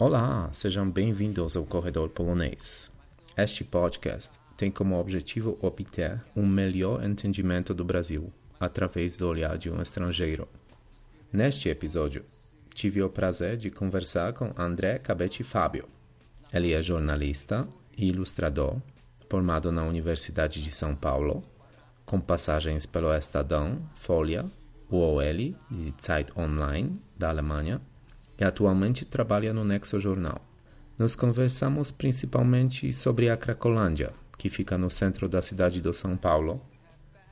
Olá, sejam bem-vindos ao Corredor Polonês. Este podcast tem como objetivo obter um melhor entendimento do Brasil através do olhar de um estrangeiro. Neste episódio, tive o prazer de conversar com André Cabetti Fábio. Ele é jornalista e ilustrador, formado na Universidade de São Paulo, com passagens pelo Estadão, Folha, UOL e Zeit Online da Alemanha e atualmente trabalha no Nexo Jornal. Nós conversamos principalmente sobre a Cracolândia, que fica no centro da cidade de São Paulo.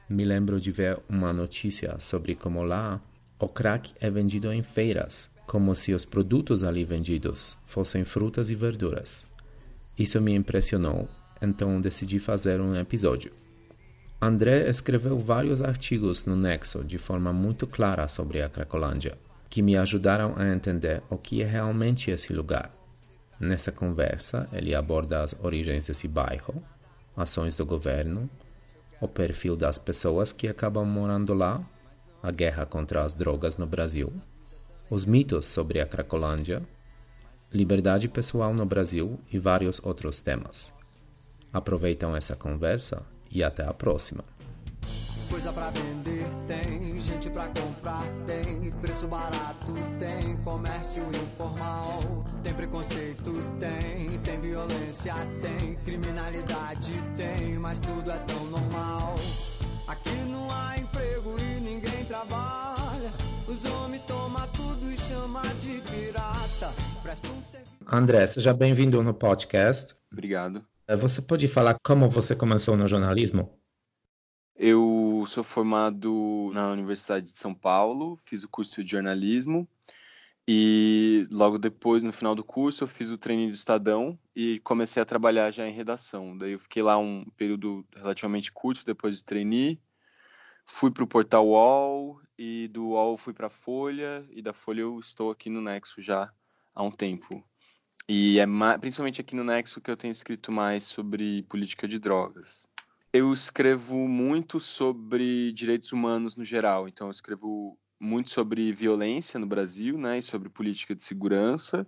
Me lembro de ver uma notícia sobre como lá o crack é vendido em feiras, como se os produtos ali vendidos fossem frutas e verduras. Isso me impressionou, então decidi fazer um episódio. André escreveu vários artigos no Nexo de forma muito clara sobre a Cracolândia que me ajudaram a entender o que é realmente esse lugar. Nessa conversa, ele aborda as origens desse bairro, ações do governo, o perfil das pessoas que acabam morando lá, a guerra contra as drogas no Brasil, os mitos sobre a Cracolândia, liberdade pessoal no Brasil e vários outros temas. Aproveitam essa conversa e até a próxima. Gente pra comprar tem, preço barato tem, comércio informal, tem preconceito tem, tem violência tem, criminalidade tem, mas tudo é tão normal. Aqui não há emprego e ninguém trabalha. Os homens tomam tudo e chama de pirata. Presta um serviço. André, seja bem-vindo no podcast. Obrigado. Você pode falar como você começou no jornalismo? Eu sou formado na Universidade de São Paulo, fiz o curso de jornalismo e logo depois, no final do curso, eu fiz o treino do Estadão e comecei a trabalhar já em redação. Daí eu fiquei lá um período relativamente curto depois de trainee, fui para o portal UOL e do UOL fui para a Folha e da Folha eu estou aqui no Nexo já há um tempo. E é principalmente aqui no Nexo que eu tenho escrito mais sobre política de drogas. Eu escrevo muito sobre direitos humanos no geral, então eu escrevo muito sobre violência no Brasil, né, e sobre política de segurança.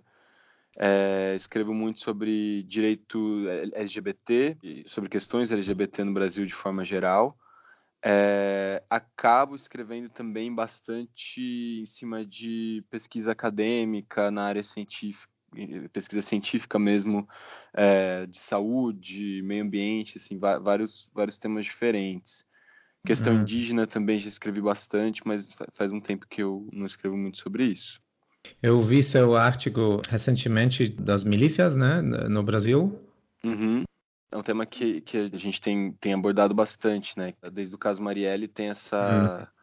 É, escrevo muito sobre direito LGBT, sobre questões LGBT no Brasil de forma geral. É, acabo escrevendo também bastante em cima de pesquisa acadêmica na área científica pesquisa científica mesmo, é, de saúde, meio ambiente, assim, vários, vários temas diferentes. Questão uhum. indígena também já escrevi bastante, mas faz um tempo que eu não escrevo muito sobre isso. Eu vi seu artigo recentemente das milícias, né, no Brasil. Uhum. É um tema que, que a gente tem, tem abordado bastante, né? Desde o caso Marielle tem essa... Uhum.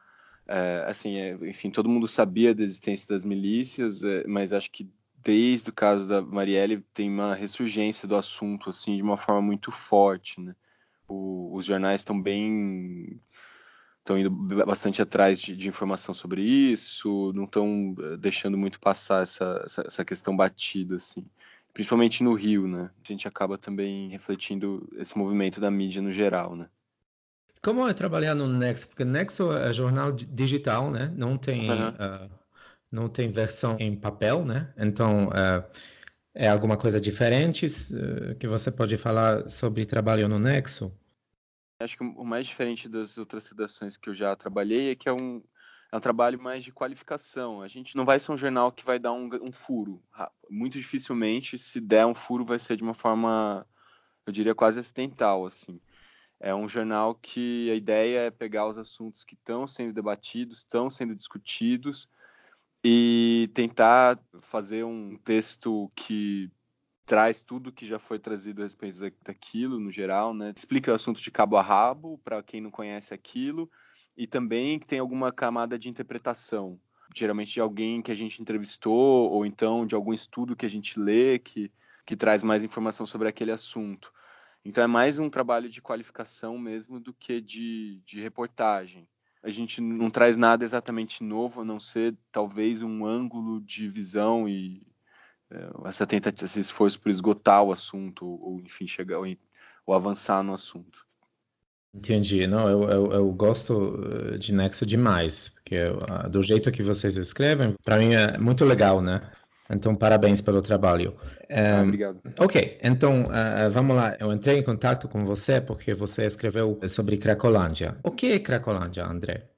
É, assim, é, enfim, todo mundo sabia da existência das milícias, é, mas acho que desde o caso da Marielle tem uma ressurgência do assunto assim de uma forma muito forte, né? O, os jornais estão bem estão indo bastante atrás de, de, informação sobre isso, não estão eh, deixando muito passar essa, essa, essa, questão batida assim, principalmente no Rio, né? A gente acaba também refletindo esse movimento da mídia no geral, né? Como é trabalhar no Nexo? Porque Nexo é jornal digital, né? Não tem uhum. uh não tem versão em papel, né? Então, uh, é alguma coisa diferente uh, que você pode falar sobre trabalho no Nexo? Acho que o mais diferente das outras redações que eu já trabalhei é que é um, é um trabalho mais de qualificação. A gente não vai ser um jornal que vai dar um, um furo. Muito dificilmente, se der um furo, vai ser de uma forma, eu diria, quase acidental, assim. É um jornal que a ideia é pegar os assuntos que estão sendo debatidos, estão sendo discutidos, e tentar fazer um texto que traz tudo que já foi trazido a respeito daquilo no geral, né? Explica o assunto de cabo a rabo para quem não conhece aquilo e também tem alguma camada de interpretação, geralmente de alguém que a gente entrevistou ou então de algum estudo que a gente lê que que traz mais informação sobre aquele assunto. Então é mais um trabalho de qualificação mesmo do que de, de reportagem a gente não traz nada exatamente novo, a não ser talvez um ângulo de visão e é, essa tentativa, esse esforço por esgotar o assunto, ou enfim, chegar ou, ou avançar no assunto. Entendi. Não, eu, eu, eu, gosto eh, de Nexo demais, porque do jeito que vocês escrevem, para mim é muito legal, né? Então, parabéns pelo trabalho. Um, ah, obrigado. Ok, então uh, vamos lá. Eu entrei em contato com você porque você escreveu sobre Cracolândia. O que é Cracolândia, André?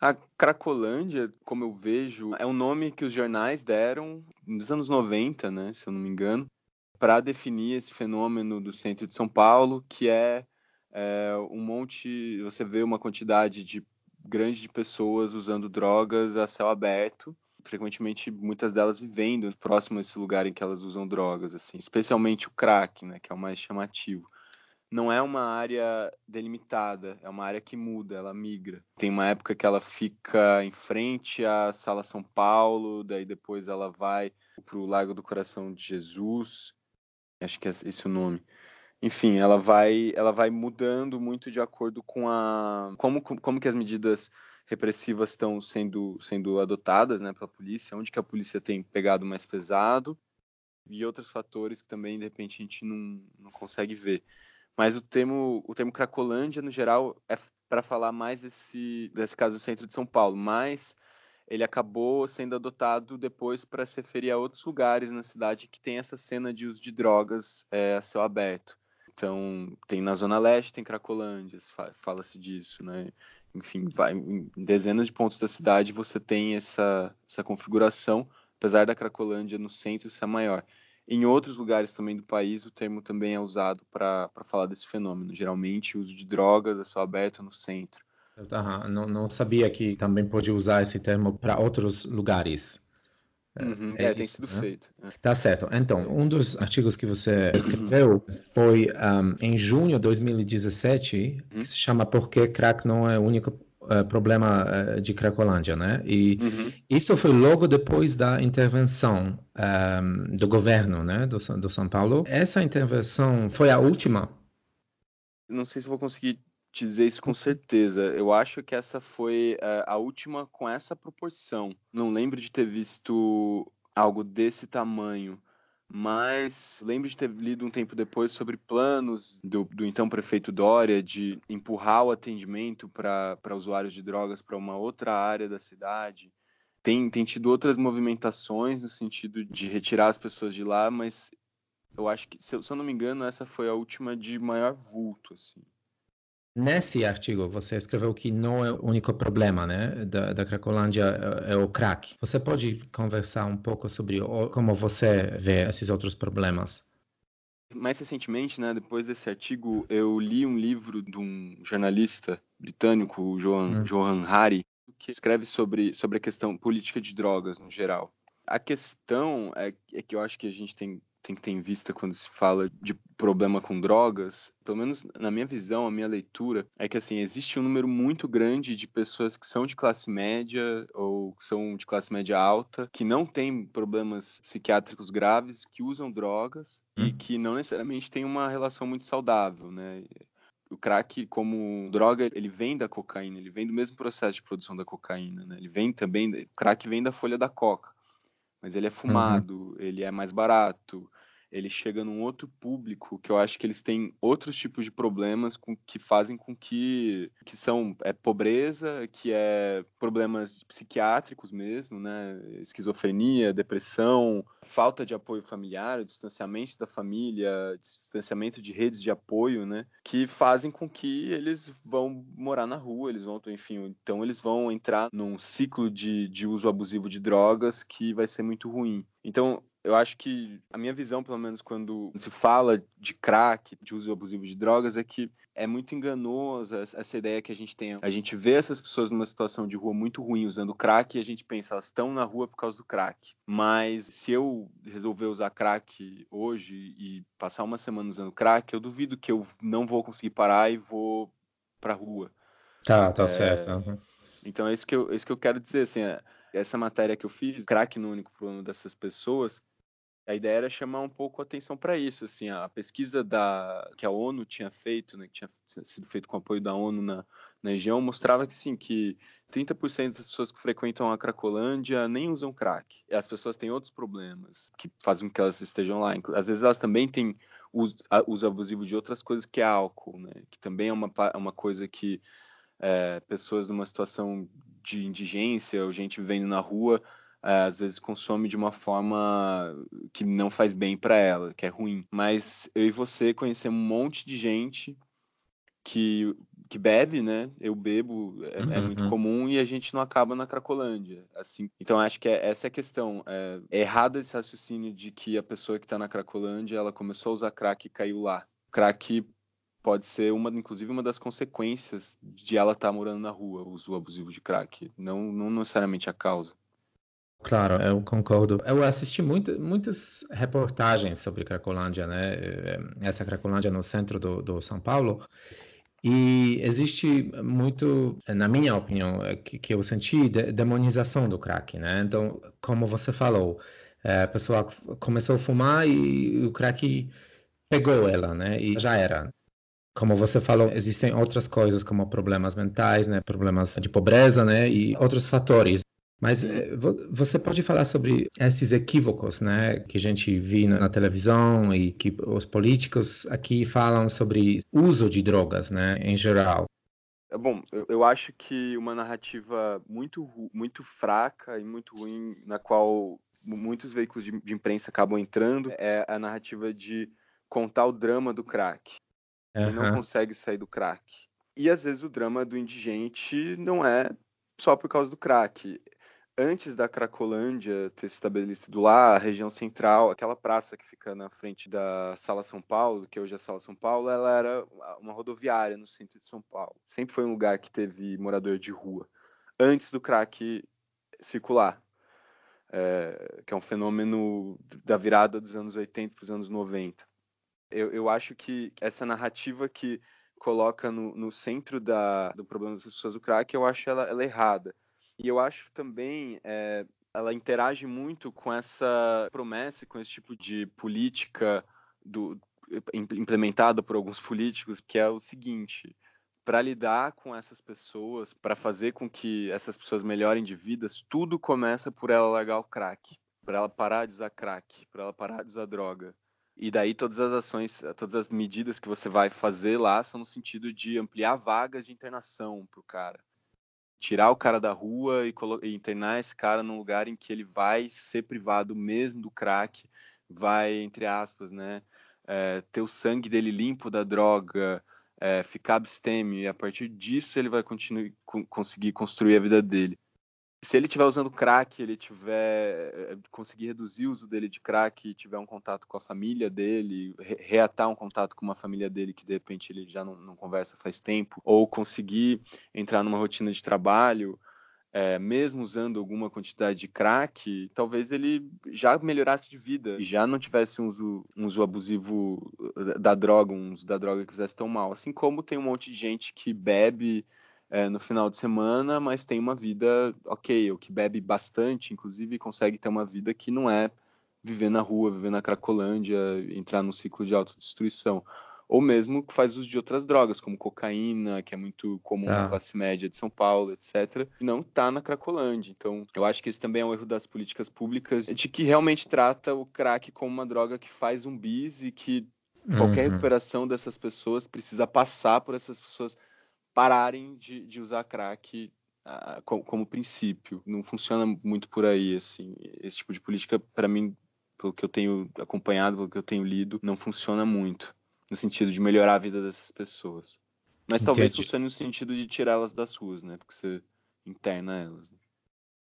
A Cracolândia, como eu vejo, é um nome que os jornais deram nos anos 90, né, se eu não me engano, para definir esse fenômeno do centro de São Paulo, que é, é um monte, você vê uma quantidade de grande de pessoas usando drogas a céu aberto, frequentemente muitas delas vivendo próximo a esse lugar em que elas usam drogas, assim, especialmente o crack, né, que é o mais chamativo. Não é uma área delimitada, é uma área que muda, ela migra. Tem uma época que ela fica em frente à Sala São Paulo, daí depois ela vai para o Lago do Coração de Jesus, acho que é esse o nome enfim, ela vai, ela vai mudando muito de acordo com a como, como que as medidas repressivas estão sendo, sendo adotadas né, pela polícia, onde que a polícia tem pegado mais pesado e outros fatores que também de repente a gente não, não consegue ver. Mas o termo, o termo Cracolândia, no geral, é para falar mais desse, desse caso do centro de São Paulo, mas ele acabou sendo adotado depois para se referir a outros lugares na cidade que tem essa cena de uso de drogas é, a céu aberto. Então, tem na Zona Leste, tem Cracolândia, fala-se disso, né? Enfim, vai, em dezenas de pontos da cidade você tem essa, essa configuração, apesar da Cracolândia no centro ser maior. Em outros lugares também do país, o termo também é usado para falar desse fenômeno. Geralmente, o uso de drogas é só aberto no centro. Uhum. Não, não sabia que também pode usar esse termo para outros lugares. Uhum, é, é, tem sido né? feito. É. Tá certo. Então, um dos artigos que você escreveu foi um, em junho de 2017, uhum. que se chama Por que crack não é o único uh, problema uh, de Cracolândia, né? E uhum. isso foi logo depois da intervenção um, do governo, né, do, do São Paulo. Essa intervenção foi a última? Não sei se vou conseguir dizer isso com certeza. Eu acho que essa foi uh, a última com essa proporção. Não lembro de ter visto algo desse tamanho, mas lembro de ter lido um tempo depois sobre planos do, do então prefeito Dória de empurrar o atendimento para usuários de drogas para uma outra área da cidade. Tem, tem tido outras movimentações no sentido de retirar as pessoas de lá, mas eu acho que, se eu, se eu não me engano, essa foi a última de maior vulto, assim. Nesse artigo, você escreveu que não é o único problema né, da, da Cracolândia é, é o crack. Você pode conversar um pouco sobre como você vê esses outros problemas? Mais recentemente, né, depois desse artigo, eu li um livro de um jornalista britânico, Johan, hum. Johan Hari, que escreve sobre, sobre a questão política de drogas no geral. A questão é, é que eu acho que a gente tem tem que ter em vista quando se fala de problema com drogas, pelo menos na minha visão, a minha leitura, é que assim, existe um número muito grande de pessoas que são de classe média ou que são de classe média alta, que não têm problemas psiquiátricos graves, que usam drogas hum. e que não necessariamente têm uma relação muito saudável, né? o crack como droga, ele vem da cocaína, ele vem do mesmo processo de produção da cocaína, né? Ele vem também, o crack vem da folha da coca mas ele é uhum. fumado, uhum. ele é mais barato, ele chega num outro público que eu acho que eles têm outros tipos de problemas com, que fazem com que que são é pobreza, que é problemas psiquiátricos mesmo, né, esquizofrenia, depressão, falta de apoio familiar, distanciamento da família, distanciamento de redes de apoio, né, que fazem com que eles vão morar na rua, eles vão, enfim, então eles vão entrar num ciclo de, de uso abusivo de drogas que vai ser muito ruim. Então, eu acho que a minha visão, pelo menos quando se fala de crack, de uso abusivo de drogas, é que é muito enganosa essa ideia que a gente tem. A gente vê essas pessoas numa situação de rua muito ruim usando crack e a gente pensa, elas estão na rua por causa do crack. Mas se eu resolver usar crack hoje e passar uma semana usando crack, eu duvido que eu não vou conseguir parar e vou pra rua. Tá, tá é... certo. Uhum. Então é isso que eu, é isso que eu quero dizer, assim, é, essa matéria que eu fiz, crack no único problema dessas pessoas, a ideia era chamar um pouco a atenção para isso, assim, a pesquisa da que a ONU tinha feito, né, que tinha sido feito com apoio da ONU na, na região, mostrava que sim, que 30% das pessoas que frequentam a Cracolândia nem usam crack. As pessoas têm outros problemas que fazem com que elas estejam lá. Às vezes elas também têm uso, uso abusivo de outras coisas que é álcool, né, que também é uma, é uma coisa que é, pessoas numa situação de indigência ou gente vivendo na rua às vezes consome de uma forma que não faz bem para ela, que é ruim. Mas eu e você conhecemos um monte de gente que, que bebe, né? Eu bebo, é, uhum. é, muito uhum. comum e a gente não acaba na Cracolândia. Assim, então acho que é, essa é a questão. É, é errado esse raciocínio de que a pessoa que está na Cracolândia ela começou a usar crack e caiu lá. Crack pode ser uma, inclusive, uma das consequências de ela estar tá morando na rua, o uso abusivo de crack, não, não necessariamente a causa. Claro, eu concordo. Eu assisti muito, muitas reportagens sobre Cracolândia, né? Eh, essa Cracolândia no centro do, do São Paulo. E existe muito, na minha opinião, eh, que, que eu senti, de, demonização do crack, né? Então, como você falou, eh, a pessoa começou a fumar e o crack pegou ela, né? E já era. Como você falou, existem outras coisas como problemas mentais, né, problemas de pobreza, né, e outros fatores. Mas eh, você pode falar sobre esses equívocos, né, que a gente vê na televisão e que os políticos aqui falam sobre uso de drogas, né, em geral. É bom, eu, acho que uma narrativa muito muito fraca e muito ruim na qual muitos veículos de, de imprensa acabam entrando é a narrativa de contar o drama do crack uhum. e não consegue sair do crack. E às vezes o drama do indigente não é só por causa do crack. Antes da Cracolândia ter se estabelecido lá, a região central, aquela praça que fica na frente da Sala São Paulo, que hoje é a Sala São Paulo, ela era uma rodoviária no centro de São Paulo. Sempre foi um lugar que teve morador de rua. Antes do crack circular, é, que é um fenômeno da virada dos anos 80 para os anos 90 eu, eu acho que essa narrativa que coloca no, no centro da, do problema das pessoas do crack, eu acho ela, ela errada. E eu acho também é, ela interage muito com essa promessa, com esse tipo de política do, implementada por alguns políticos, que é o seguinte: para lidar com essas pessoas, para fazer com que essas pessoas melhorem de vidas, tudo começa por ela largar o crack, para ela parar de usar crack, para ela parar de usar droga. E daí todas as ações, todas as medidas que você vai fazer lá são no sentido de ampliar vagas de internação para o cara. Tirar o cara da rua e, e, internar esse cara num lugar em que ele vai ser privado mesmo do crack, vai, entre aspas, né, é, ter o sangue dele limpo da droga, é, ficar abstêmio, e a partir disso ele vai continuar, conseguir construir a vida dele se ele estiver usando crack, ele tiver eh, conseguir reduzir o uso dele de crack, tiver um contato com a família dele, reatar um contato com uma família dele que de repente ele já não, não conversa faz tempo, ou conseguir entrar numa rotina de trabalho, é, mesmo usando alguma quantidade de crack, talvez ele já melhorasse de vida e já não tivesse um uso, um uso abusivo eh, da droga, um uso da droga que fizesse tão mal. Assim como tem um monte de gente que bebe é, no final de semana, mas tem uma vida ok, o que bebe bastante, inclusive, consegue ter uma vida que não é viver na rua, viver na Cracolândia, entrar num ciclo de autodestruição. Ou mesmo que faz uso de outras drogas, como cocaína, que é muito comum ah. na classe média de São Paulo, etc. E não está na Cracolândia. Então, eu acho que esse também é um erro das políticas públicas, de que realmente trata o crack como uma droga que faz um bis e que qualquer uhum. recuperação dessas pessoas precisa passar por essas pessoas pararem de, de usar crack uh, como, como, princípio. Não funciona muito por aí, assim. Esse tipo de política, para mim, pelo que eu tenho acompanhado, pelo que eu tenho lido, não funciona muito no sentido de melhorar a vida dessas pessoas. Mas Entendi. talvez funcione no sentido de tirá-las das ruas, né? Porque você interna elas. Né?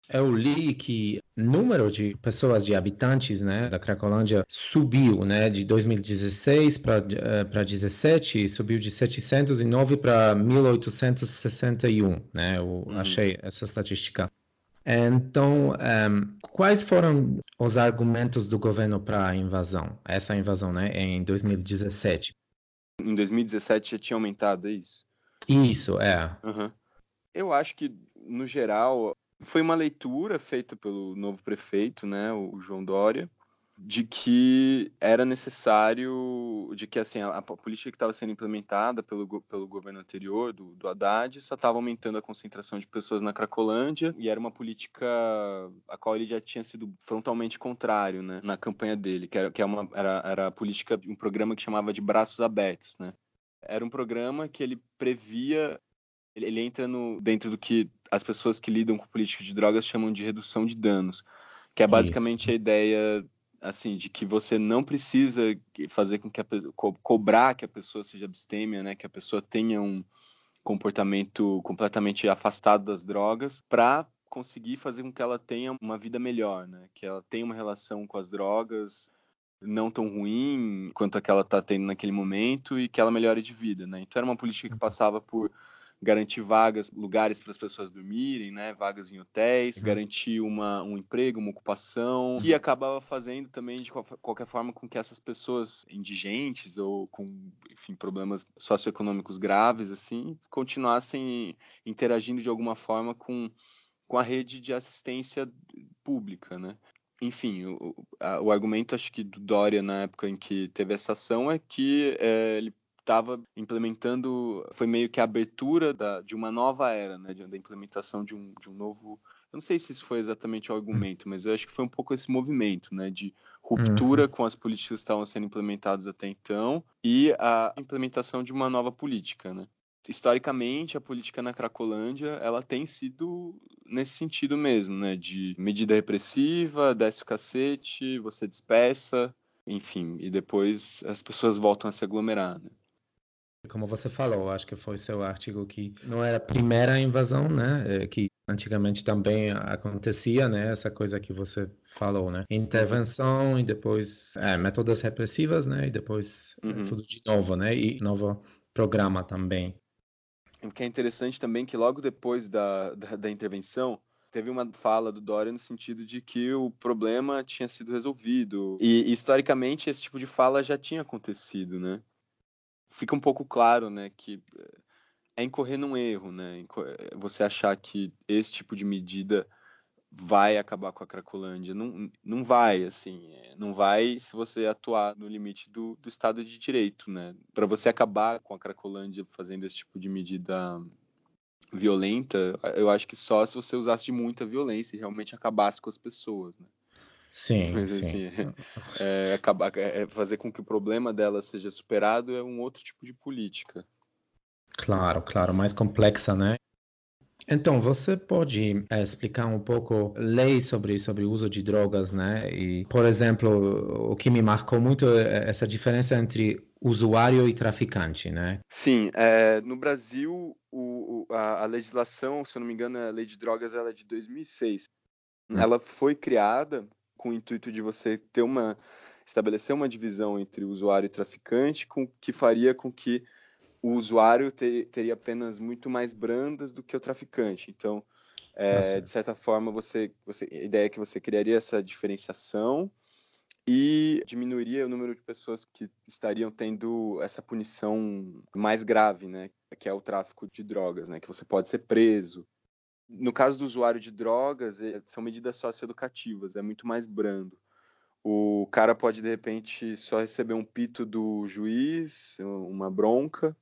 Eu li que o número de pessoas, de habitantes né, da Cracolândia subiu né, de 2016 para 2017, subiu de 709 para 1861. Né, eu uhum. achei essa estatística. Então, um, quais foram os argumentos do governo para a invasão? Essa invasão né, em 2017. Em 2017 já tinha aumentado, é isso? Isso, é. Uhum. Eu acho que, no geral, foi uma leitura feita pelo novo prefeito, né, o João Dória, de que era necessário, de que assim, a, a política que estava sendo implementada pelo, pelo governo anterior, do, do Haddad, só estava aumentando a concentração de pessoas na Cracolândia, e era uma política a qual ele já tinha sido frontalmente contrário, né, na campanha dele, que era, que é uma, era, era a política, um programa que chamava de Braços Abertos, né. Era um programa que ele previa ele, ele entra no, dentro do que as pessoas que lidam com política de drogas chamam de redução de danos. Que é basicamente Isso. a ideia assim de que você não precisa fazer com que a co cobrar que a pessoa seja abstêmia, né? Que a pessoa tenha um comportamento completamente afastado das drogas para conseguir fazer com que ela tenha uma vida melhor, né? Que ela tenha uma relação com as drogas não tão ruim quanto a que ela está tendo naquele momento e que ela melhore de vida, né? Então era uma política que uhum. passava por garantir vagas, lugares para as pessoas dormirem, né? Vagas em hotéis, uhum. garantir uma, um emprego, uma ocupação, que acabava fazendo também de qualquer forma com que essas pessoas indigentes ou com, enfim, problemas socioeconômicos graves, assim, continuassem interagindo de alguma forma com, com a rede de assistência pública, né? Enfim, o, o argumento, acho que do Dória na época em que teve essa ação é que é, ele estava implementando, foi meio que a abertura da, de uma nova era, né, da implementação de um, de um novo. Eu não sei se isso foi exatamente o argumento, mas eu acho que foi um pouco esse movimento, né, de ruptura uhum. com as políticas que estavam sendo implementadas até então e a implementação de uma nova política, né. Historicamente, a política na Cracolândia, ela tem sido nesse sentido mesmo, né, de medida repressiva, desce o cacete, você despeça, enfim, e depois as pessoas voltam a se aglomerar, né. Como você falou, acho que foi seu artigo que não era a primeira invasão, né? É, que antigamente também acontecia, né? Essa coisa que você falou, né? Intervenção e depois é, métodos repressivas, né? E depois é, uhum. tudo de novo, né? E novo programa também. O que é interessante também que logo depois da, da, da intervenção teve uma fala do Dória no sentido de que o problema tinha sido resolvido. E, historicamente esse tipo de fala já tinha acontecido, né? Fica um pouco claro, né, que é incorrer num erro, né, é, você achar que esse tipo de medida vai acabar com a Cracolândia. Não, não vai, assim, é, não vai se você atuar no limite do, do Estado de Direito, né. Para você acabar com a Cracolândia fazendo esse tipo de medida violenta, eu acho que só se você usasse de muita violência e realmente acabasse com as pessoas, né. Sim, Mas, sim. Assim, é, acabar, é, fazer com que o problema dela seja superado é um outro tipo de política. Claro, claro, mais complexa, né? Então, você pode é, explicar um pouco lei sobre sobre o uso de drogas, né? E, por exemplo, o que me marcou muito é essa diferença entre usuário e traficante, né? Sim, é, no Brasil o, a, a, legislação, se eu não me engano, a lei de drogas ela é de 2006. Hum. Ela foi criada com o intuito de você ter uma estabelecer uma divisão entre usuário e traficante, com que faria com que o usuário ter, teria penas muito mais brandas do que o traficante. Então, é, de certa forma, você, você, a ideia é que você criaria essa diferenciação e diminuiria o número de pessoas que estariam tendo essa punição mais grave, né, que é o tráfico de drogas, né, que você pode ser preso, no caso do usuário de drogas, é, são medidas socioeducativas, é muito mais brando. O cara pode, de repente, só receber um pito do juiz, uma bronca,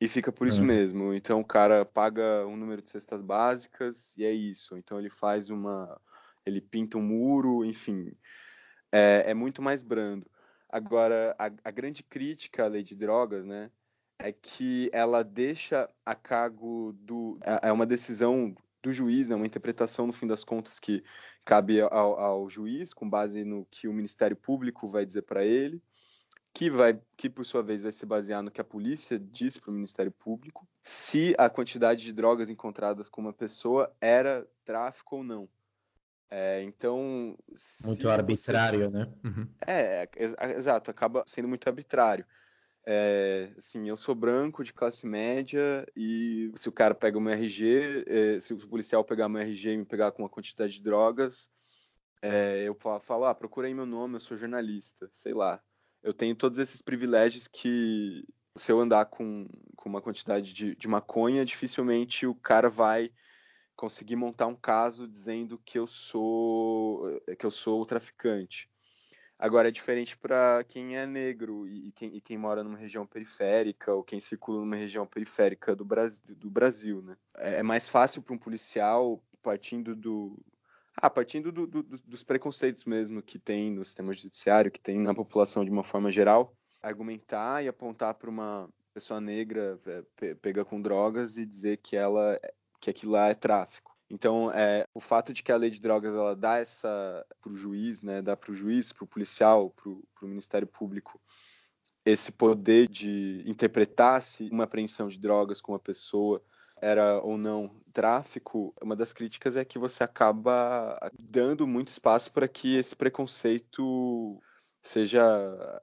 e fica por isso uhum. mesmo. Então o cara paga um número de cestas básicas e é isso. Então ele faz uma. ele pinta um muro, enfim. É, é muito mais brando. Agora, a, a, grande crítica à lei de drogas, né, é que ela deixa a cargo do. É, é uma decisão do juiz, é uma interpretação, no fim das contas, que cabe ao, ao juiz, com base no que o Ministério Público vai dizer para ele, que vai, que por sua vez vai se basear no que a polícia diz para o Ministério Público, se a quantidade de drogas encontradas com uma pessoa era tráfico ou não. É, então. Muito arbitrário, você... né? Uhum. É, exato, acaba sendo muito arbitrário. É, assim, eu sou branco de classe média e se o cara pega o meu RG, é, se o policial pegar meu RG e me pegar com uma quantidade de drogas, é, eu falo, ah, procura aí meu nome, eu sou jornalista, sei lá. Eu tenho todos esses privilégios que se eu andar com, com uma quantidade de, de maconha, dificilmente o cara vai conseguir montar um caso dizendo que eu sou que eu sou o traficante. Agora é diferente para quem é negro e quem, e quem, mora numa região periférica ou quem circula numa região periférica do Brasil, do Brasil né? É, é mais fácil para um policial partindo do ah, partindo do, do, dos preconceitos mesmo que tem no sistema judiciário, que tem na população de uma forma geral, argumentar e apontar para uma pessoa negra é, pega com drogas e dizer que ela que aquilo lá é tráfico. Então, é, o fato de que a lei de drogas ela dá essa para o juiz, né, dá para o juiz, para o policial, para o Ministério Público, esse poder de interpretar se uma apreensão de drogas com uma pessoa era ou não tráfico, uma das críticas é que você acaba dando muito espaço para que esse preconceito seja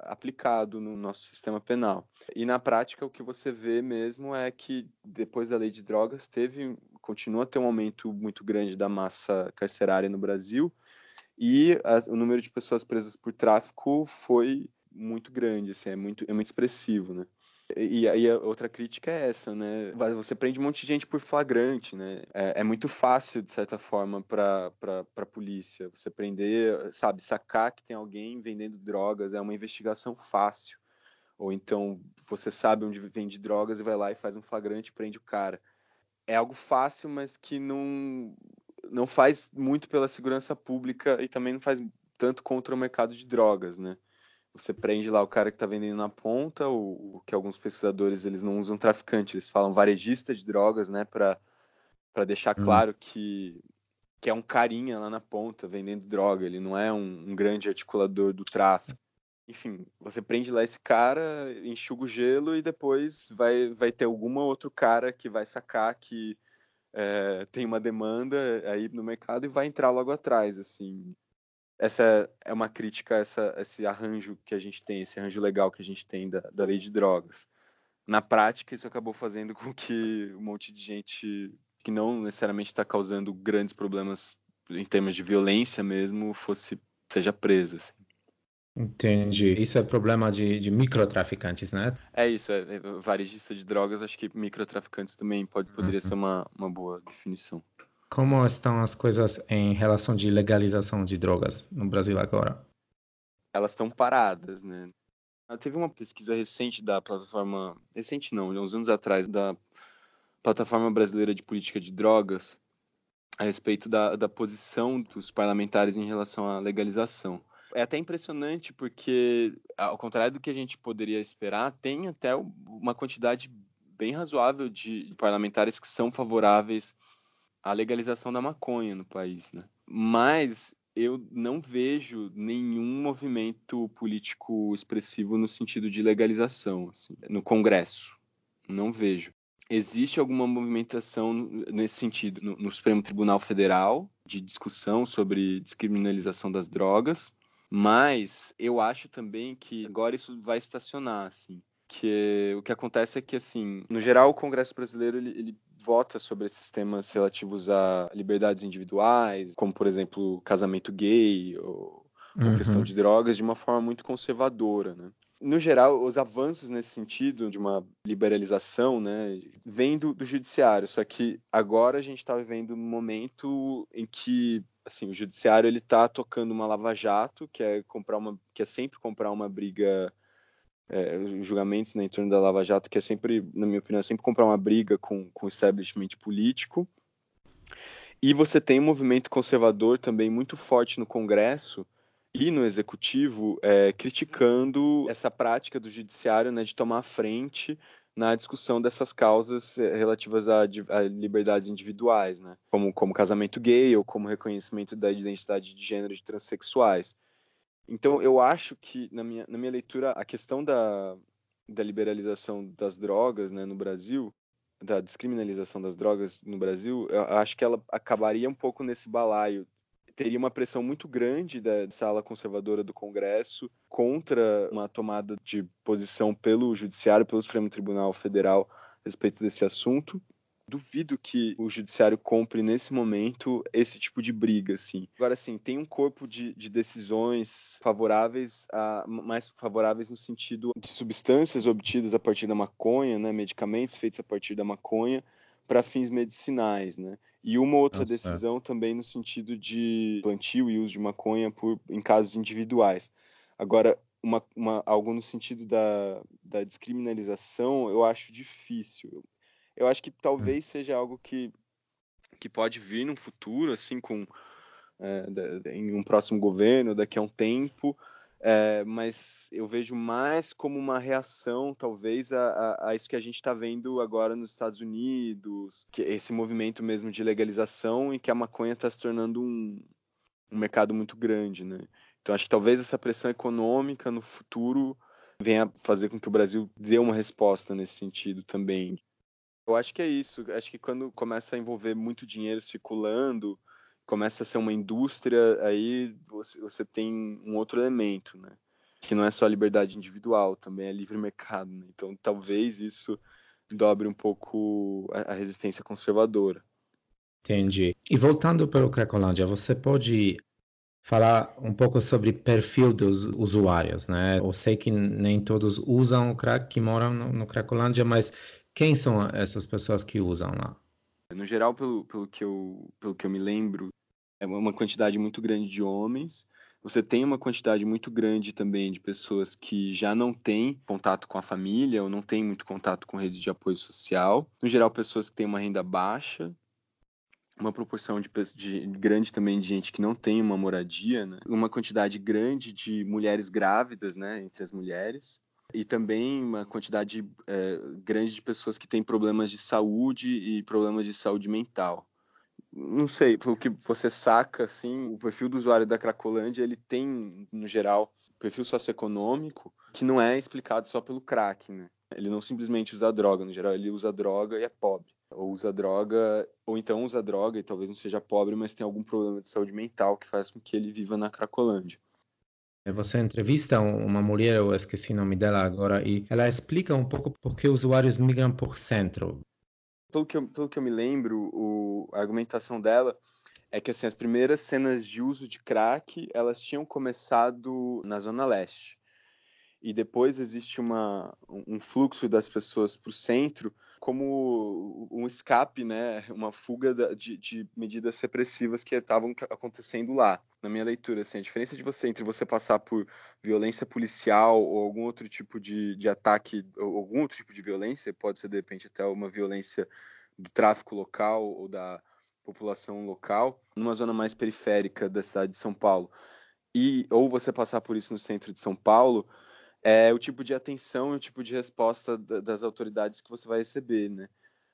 aplicado no nosso sistema penal. E na prática o que você vê mesmo é que depois da lei de drogas teve continua a ter um aumento muito grande da massa carcerária no Brasil e a, o número de pessoas presas por tráfico foi muito grande, assim, é muito é muito expressivo, né? E aí a outra crítica é essa, né? Você prende um monte de gente por flagrante, né? É, é muito fácil, de certa forma, para a polícia. Você prender, sabe, sacar que tem alguém vendendo drogas, é uma investigação fácil. Ou então você sabe onde vende drogas e vai lá e faz um flagrante e prende o cara. É algo fácil, mas que não, não faz muito pela segurança pública e também não faz tanto contra o mercado de drogas, né? você prende lá o cara que está vendendo na ponta, o, que alguns pesquisadores eles não usam traficante, eles falam varejista de drogas, né, para para deixar hum. claro que que é um carinha lá na ponta vendendo droga, ele não é um, um grande articulador do tráfico. Enfim, você prende lá esse cara, enxuga o gelo e depois vai, vai ter alguma outro cara que vai sacar que é, tem uma demanda aí no mercado e vai entrar logo atrás, assim essa é uma crítica essa, esse arranjo que a gente tem, esse arranjo legal que a gente tem da, da lei de drogas. Na prática, isso acabou fazendo com que um monte de gente que não necessariamente está causando grandes problemas em termos de violência mesmo fosse seja presa. Assim. Entendi. Isso é problema de, de microtraficantes, né? É isso, é, é varejista de drogas, acho que microtraficantes também pode, poderia uhum. ser uma, uma boa definição. Como estão as coisas em relação de legalização de drogas no Brasil agora? Elas estão paradas, né? Ah, teve uma pesquisa recente da plataforma, recente não, uns anos atrás, da plataforma brasileira de política de drogas, a respeito da, da posição dos parlamentares em relação à legalização. É até impressionante porque, ao contrário do que a gente poderia esperar, tem até uma quantidade bem razoável de parlamentares que são favoráveis a legalização da maconha no país, né? Mas eu não vejo nenhum movimento político expressivo no sentido de legalização, assim, no Congresso. Não vejo. Existe alguma movimentação nesse sentido no, no Supremo Tribunal Federal de discussão sobre descriminalização das drogas, mas eu acho também que agora isso vai estacionar, assim que o que acontece é que, assim, no geral, o Congresso brasileiro ele, ele vota sobre esses temas relativos a liberdades individuais, como, por exemplo, casamento gay ou, uhum. ou questão de drogas, de uma forma muito conservadora, né? no geral, os avanços nesse sentido de uma liberalização, né, vêm do, do judiciário. Só que agora a gente está vivendo um momento em que, assim, o judiciário ele está tocando uma lava-jato, que é comprar uma, que é sempre comprar uma briga é, os julgamentos né, em torno da Lava Jato, que é sempre, na minha opinião, é sempre comprar uma briga com, com o establishment político. E você tem um movimento conservador também muito forte no Congresso e no Executivo, é, criticando essa prática do Judiciário né, de tomar a frente na discussão dessas causas é, relativas a, a, liberdades individuais, né? como, como casamento gay ou como reconhecimento da identidade de gênero de transexuais. Então, eu acho que, na minha, na minha leitura, a questão da, da liberalização das drogas né, no Brasil, da descriminalização das drogas no Brasil, eu acho que ela acabaria um pouco nesse balaio. Teria uma pressão muito grande da sala conservadora do Congresso contra uma tomada de posição pelo Judiciário, pelo Supremo Tribunal Federal a respeito desse assunto duvido que o judiciário compre nesse momento esse tipo de briga, assim. Agora, assim, tem um corpo de, de decisões favoráveis, a, mais favoráveis no sentido de substâncias obtidas a partir da maconha, né, medicamentos feitos a partir da maconha para fins medicinais, né? E uma outra Nossa, decisão também no sentido de plantio e uso de maconha por, em casos individuais. Agora, uma, uma, algo no sentido da, da descriminalização, eu acho difícil eu acho que talvez seja algo que, que pode vir no futuro, assim, com é, em um próximo governo, daqui a um tempo. É, mas eu vejo mais como uma reação, talvez, a, a, a isso que a gente está vendo agora nos Estados Unidos, que esse movimento mesmo de legalização e que a maconha está se tornando um, um mercado muito grande, né? Então acho que talvez essa pressão econômica no futuro venha fazer com que o Brasil dê uma resposta nesse sentido também. Eu acho que é isso. Acho que quando começa a envolver muito dinheiro circulando, começa a ser uma indústria, aí você, você tem um outro elemento, né? Que não é só a liberdade individual, também é livre mercado. Né? Então, talvez isso dobre um pouco a, a resistência conservadora. Entendi. E voltando para o Cracolândia, você pode falar um pouco sobre perfil dos usuários, né? Eu sei que nem todos usam o crack que moram no, no Cracolândia, mas quem são essas pessoas que usam lá? No geral, pelo, pelo, que eu, pelo que eu me lembro, é uma quantidade muito grande de homens. Você tem uma quantidade muito grande também de pessoas que já não têm contato com a família ou não têm muito contato com redes de apoio social. No geral, pessoas que têm uma renda baixa. Uma proporção de, de grande também de gente que não tem uma moradia, né? Uma quantidade grande de mulheres grávidas, né, entre as mulheres e também uma quantidade é, grande de pessoas que têm problemas de saúde e problemas de saúde mental. Não sei, pelo que você saca, assim, o perfil do usuário da Cracolândia, ele tem, no geral, perfil socioeconômico que não é explicado só pelo crack, né? Ele não simplesmente usa droga, no geral, ele usa droga e é pobre. Ou usa droga, ou então usa droga e talvez não seja pobre, mas tem algum problema de saúde mental que faz com que ele viva na Cracolândia. Você entrevista uma mulher, eu esqueci o nome dela agora, e ela explica um pouco por que usuários migram por centro. Pelo que eu, pelo que eu me lembro, o, a argumentação dela é que assim, as primeiras cenas de uso de crack elas tinham começado na Zona Leste e depois existe uma, um fluxo das pessoas para o centro como um escape, né, uma fuga de, de medidas repressivas que estavam acontecendo lá. Na minha leitura, assim, a diferença de você entre você passar por violência policial ou algum outro tipo de, de ataque, ou algum outro tipo de violência, pode ser de repente até uma violência do tráfico local ou da população local, numa zona mais periférica da cidade de São Paulo, e ou você passar por isso no centro de São Paulo, é o tipo de atenção e o tipo de resposta das autoridades que você vai receber, né?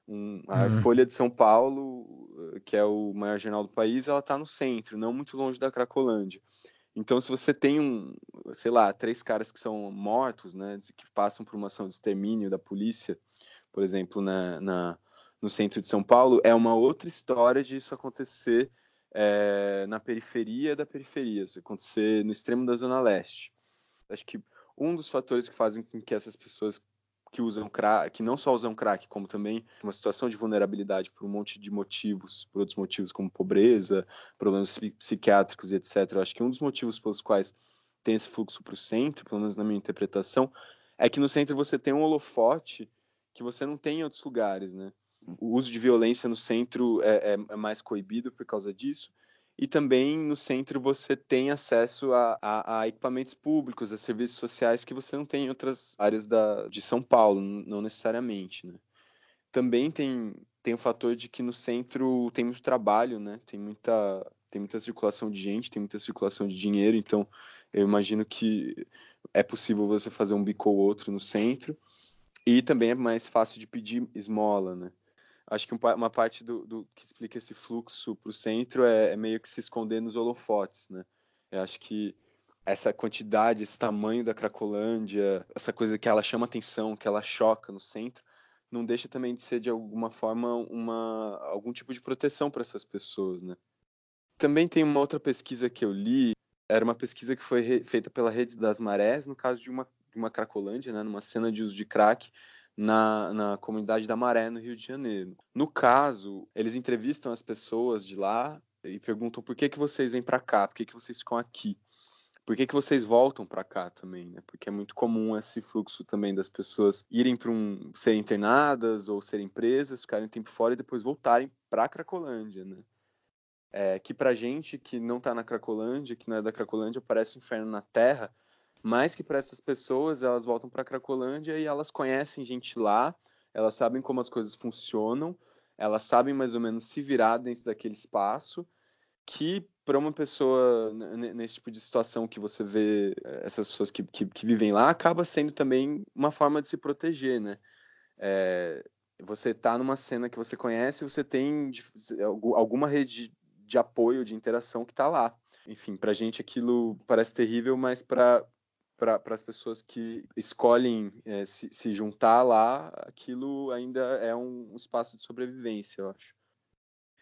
Um, a uhum. Folha de São Paulo, que é o maior jornal do país, ela está no centro, não muito longe da Cracolândia. Então, se você tem um, sei lá, três caras que são mortos, né, que passam por uma ação de extermínio da polícia, por exemplo, na, na no centro de São Paulo, é uma outra história de isso acontecer é, na periferia da periferia, isso acontecer no extremo da Zona Leste. Acho que um dos fatores que fazem com que essas pessoas que usam crack, que não só usam crack, como também uma situação de vulnerabilidade por um monte de motivos, por outros motivos como pobreza, problemas psiquiátricos e etc. Eu acho que um dos motivos pelos quais tem esse fluxo para o centro, pelo menos na minha interpretação, é que no centro você tem um holofote que você não tem em outros lugares, né? O uso de violência no centro é, é, é mais coibido por causa disso e também no centro você tem acesso a, a, a, equipamentos públicos, a serviços sociais que você não tem em outras áreas da, de São Paulo, não necessariamente, né? Também tem, tem o fator de que no centro tem muito trabalho, né? Tem muita, tem muita circulação de gente, tem muita circulação de dinheiro, então eu imagino que é possível você fazer um bico ou outro no centro. E também é mais fácil de pedir esmola, né? Acho que uma parte do, do que explica esse fluxo para o centro é, é, meio que se esconder nos holofotes, né? Eu acho que essa quantidade, esse tamanho da Cracolândia, essa coisa que ela chama atenção, que ela choca no centro, não deixa também de ser de alguma forma uma algum tipo de proteção para essas pessoas, né? Também tem uma outra pesquisa que eu li, era uma pesquisa que foi feita pela Rede das Marés, no caso de uma, uma Cracolândia, né, numa cena de uso de crack, na, na comunidade da Maré, no Rio de Janeiro. No caso, eles entrevistam as pessoas de lá e perguntam por que, que vocês vêm para cá, por que, que vocês ficam aqui. Por que, que vocês voltam para cá também, né? Porque é muito comum esse fluxo também das pessoas irem para um serem internadas ou serem presas, ficarem um tempo fora e depois voltarem para a Cracolândia, né? É, que pra gente que não está na Cracolândia, que não é da Cracolândia, parece um inferno na Terra, mais que para essas pessoas, elas voltam para Cracolândia e elas conhecem gente lá, elas sabem como as coisas funcionam, elas sabem mais ou menos se virar dentro daquele espaço que para uma pessoa nesse tipo de situação que você vê eh, essas pessoas que, que, que, vivem lá, acaba sendo também uma forma de se proteger, né? É, você tá numa cena que você conhece, você tem alguma rede de apoio, de interação que está lá. Enfim, para gente aquilo parece terrível, mas para para as pessoas que escolhem é, se, se, juntar lá, aquilo ainda é um, um espaço de sobrevivência, eu acho.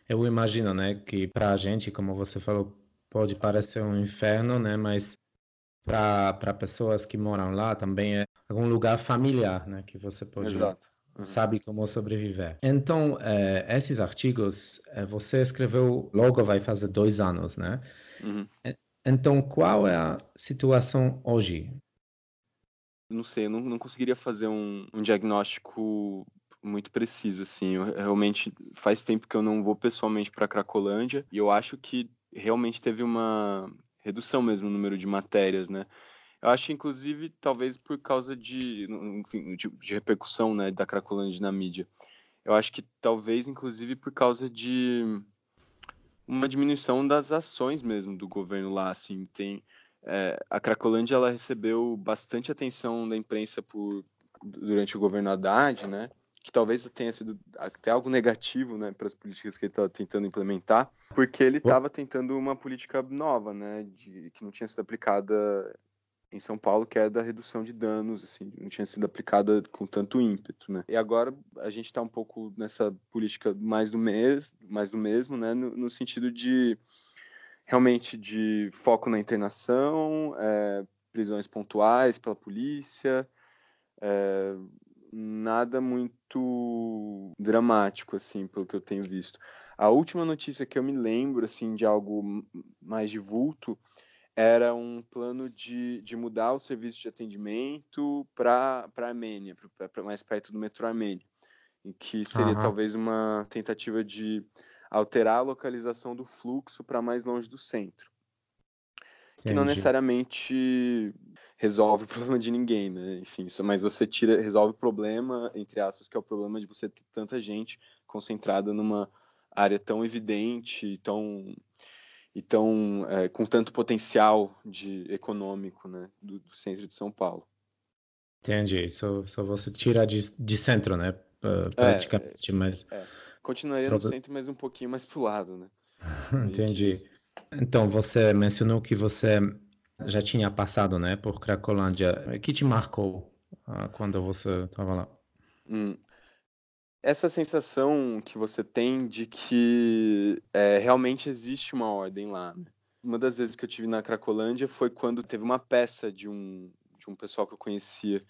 Eu imagino, né, que para a gente, como você falou, pode parecer um inferno, né, mas para pessoas que moram lá também é algum lugar familiar, né, que você pode Exato. Uhum. sabe como sobreviver. Então, é, esses artigos é, você escreveu logo vai fazer dois anos, né? Uhum. Então, qual é a situação hoje? Não sei, eu não, não conseguiria fazer um, um diagnóstico muito preciso, assim. Eu, realmente faz tempo que eu não vou pessoalmente para Cracolândia e eu acho que realmente teve uma redução mesmo no número de matérias, né? Eu acho, inclusive, talvez por causa de, enfim, de, de repercussão, né, da Cracolândia na mídia. Eu acho que talvez, inclusive, por causa de uma diminuição das ações mesmo do governo lá, assim, tem é, a Cracolândia ela recebeu bastante atenção da imprensa por durante o governo Haddad, né? que talvez tenha sido até algo negativo, né, para as políticas que ele estava tentando implementar, porque ele estava tentando uma política nova, né, de, que não tinha sido aplicada em São Paulo, que é da redução de danos, assim, não tinha sido aplicada com tanto ímpeto, né. E agora a gente está um pouco nessa política mais do mês, mais do mesmo, né, no, no sentido de realmente de foco na internação, é, prisões pontuais pela polícia, é, nada muito dramático, assim, pelo que eu tenho visto. A última notícia que eu me lembro, assim, de algo mais de vulto, era um plano de, de mudar o serviço de atendimento para a Armênia, mais perto do metrô Armênia, em que seria uhum. talvez uma tentativa de alterar a localização do fluxo para mais longe do centro. Entendi. Que não necessariamente resolve o problema de ninguém, né? Enfim, isso, mas você tira, resolve o problema, entre aspas, que é o problema de você ter tanta gente concentrada numa área tão evidente, tão e tão é, com tanto potencial de econômico, né, do, do, centro de São Paulo. Entendi. Só, só você tira de, de centro, né, é, praticamente, é, mas é. continuaria no centro, mas um pouquinho mais pro lado, né? Entendi. Então você mencionou que você já tinha passado, né, por Cracolândia. O que te marcou ah, quando você estava lá? Hum. Essa sensação que você tem de que é, realmente existe uma ordem lá. Né? Uma das vezes que eu tive na Cracolândia foi quando teve uma peça de um, de um pessoal que eu conhecia,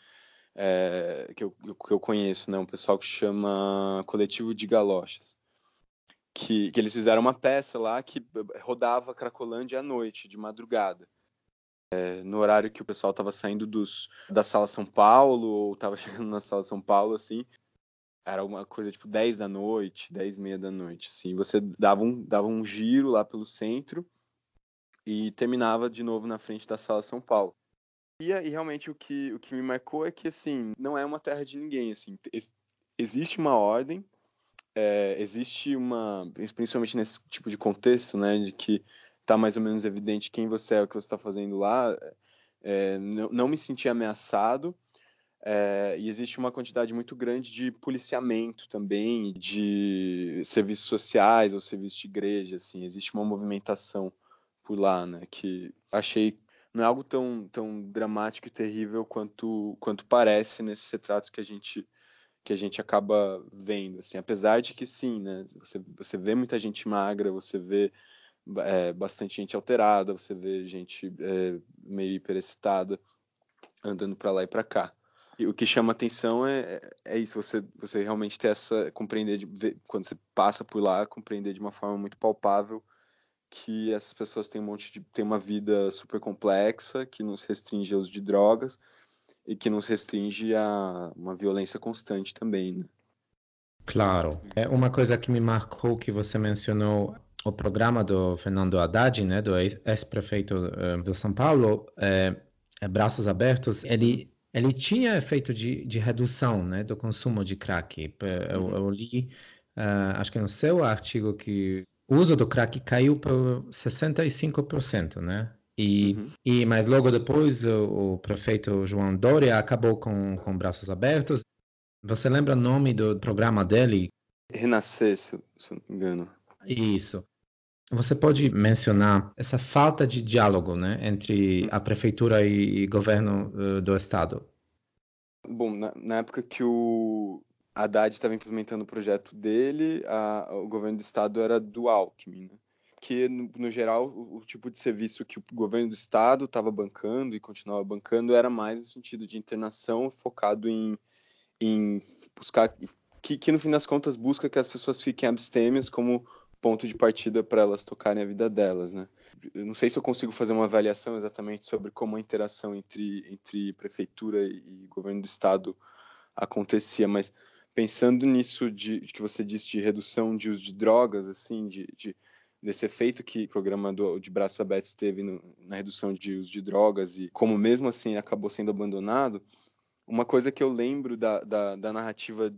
é, que, eu, que eu conheço, né, um pessoal que chama Coletivo de Galochas. Que, que eles fizeram uma peça lá que rodava Cracolândia à noite, de madrugada é, no horário que o pessoal estava saindo dos, da sala São Paulo ou estava chegando na sala São Paulo, assim, era uma coisa tipo 10 da noite, 10 e meia da noite, assim, você dava um, dava um giro lá pelo centro e terminava de novo na frente da sala São Paulo. E, e realmente o que, o que me marcou é que, assim, não é uma terra de ninguém, assim, existe uma ordem, é, existe uma, principalmente nesse tipo de contexto, né, de que tá mais ou menos evidente quem você é, o que você está fazendo lá. É, não, não, me senti ameaçado. É, e existe uma quantidade muito grande de policiamento também, de serviços sociais ou serviços de igreja, assim, existe uma movimentação por lá, né, que achei não é algo tão, tão dramático e terrível quanto, quanto parece nesses retratos que a gente que a gente acaba vendo, assim, apesar de que sim, né, você, você vê muita gente magra, você vê é, bastante gente alterada, você vê gente é, meio hiperexcitada andando para lá e para cá. E o que chama atenção é, é, é isso, você, você realmente ter essa, compreender, de, quando você passa por lá, compreender de uma forma muito palpável que essas pessoas têm um monte de, têm uma vida super complexa, que não se restringe ao uso de drogas e que não se restringe a uma violência constante também, né? Claro. É uma coisa que me marcou que você mencionou o programa do Fernando Haddad, né, do ex-prefeito uh, do São Paulo, é, é, Braços Abertos, ele, ele tinha efeito de, de redução né, do consumo de crack. Eu, uhum. eu li, uh, acho que no seu artigo que o uso do crack caiu para 65%, né? E, uhum. e mas logo depois o, o, prefeito João Dória acabou com, com braços abertos. Você lembra o nome do programa dele? Renascer, se, se não me engano. Isso. Você pode mencionar essa falta de diálogo né, entre a prefeitura e, governo uh, do estado? Bom, na, na, época que o Haddad estava implementando o projeto dele, a, o governo do estado era do Alckmin. Né? Que, no, no geral, o, o, tipo de serviço que o governo do estado estava bancando e continuava bancando era mais no sentido de internação, focado em, em buscar. Que, que, no fim das contas, busca que as pessoas fiquem abstêmias como ponto de partida para elas tocarem a vida delas, né? Eu não sei se eu consigo fazer uma avaliação exatamente sobre como a interação entre, entre prefeitura e governo do estado acontecia, mas pensando nisso de, de que você disse de redução de uso de drogas, assim, de, de desse efeito que o programa do, de Braços Abertos teve no, na redução de uso de drogas e como mesmo assim acabou sendo abandonado, uma coisa que eu lembro da, da, da narrativa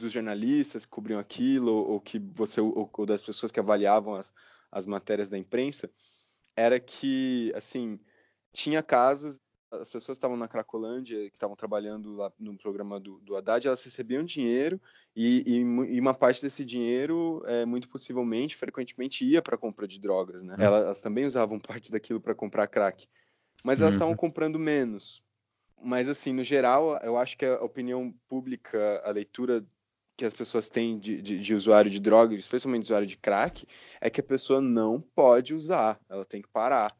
dos jornalistas que cobriam aquilo, ou que você ou, ou das pessoas que avaliavam as, as matérias da imprensa, era que assim tinha casos as pessoas estavam na Cracolândia, que estavam trabalhando lá no programa do, do Haddad, elas recebiam dinheiro e, e, e uma parte desse dinheiro, é, muito possivelmente, frequentemente ia para compra de drogas, né? Uhum. Elas, elas, também usavam parte daquilo para comprar crack, mas elas estavam uhum. comprando menos. Mas assim, no geral, eu acho que a opinião pública, a leitura que as pessoas têm de, de, de, usuário de droga, especialmente usuário de crack, é que a pessoa não pode usar, ela tem que parar.